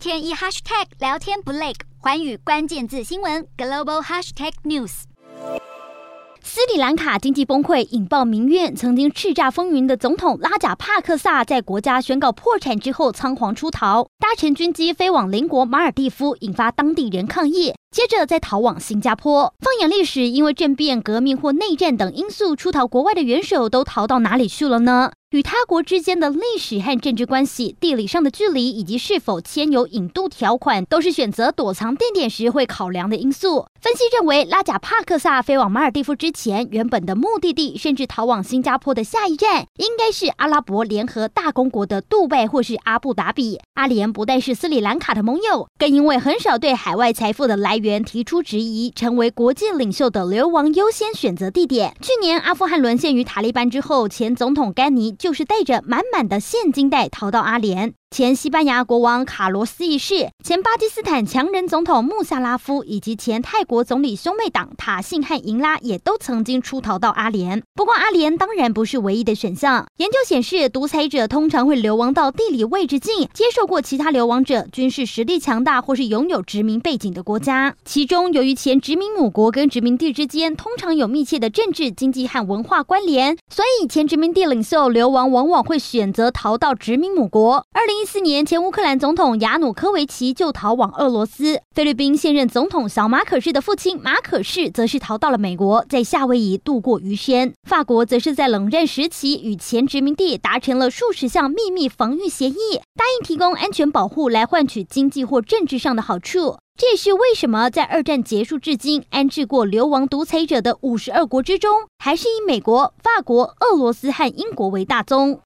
天一 hashtag 聊天不累，环宇关键字新闻 global hashtag news。斯里兰卡经济崩溃，引爆民怨。曾经叱咤风云的总统拉贾帕克萨，在国家宣告破产之后，仓皇出逃，搭乘军机飞往邻国马尔蒂夫，引发当地人抗议。接着再逃往新加坡。放眼历史，因为政变、革命或内战等因素出逃国外的元首，都逃到哪里去了呢？与他国之间的历史和政治关系、地理上的距离，以及是否签有引渡条款，都是选择躲藏地点时会考量的因素。分析认为，拉贾帕克萨飞往马尔地夫之前，原本的目的地，甚至逃往新加坡的下一站，应该是阿拉伯联合大公国的杜拜或是阿布达比。阿联不但是斯里兰卡的盟友，更因为很少对海外财富的来员提出质疑，成为国际领袖的流亡优先选择地点。去年阿富汗沦陷于塔利班之后，前总统甘尼。就是带着满满的现金袋逃到阿联。前西班牙国王卡罗斯一世、前巴基斯坦强人总统穆萨拉夫以及前泰国总理兄妹党塔信和银拉也都曾经出逃到阿联。不过，阿联当然不是唯一的选项。研究显示，独裁者通常会流亡到地理位置近、接受过其他流亡者、军事实力强大或是拥有殖民背景的国家。其中，由于前殖民母国跟殖民地之间通常有密切的政治、经济和文化关联，所以前殖民地领袖流亡往往会选择逃到殖民母国。二零一四年，前乌克兰总统亚努科维奇就逃往俄罗斯。菲律宾现任总统小马可士的父亲马可士则是逃到了美国，在夏威夷度过余生。法国则是在冷战时期与前殖民地达成了数十项秘密防御协议，答应提供安全保护来换取经济或政治上的好处。这也是为什么在二战结束至今安置过流亡独裁者的五十二国之中，还是以美国、法国、俄罗斯和英国为大宗。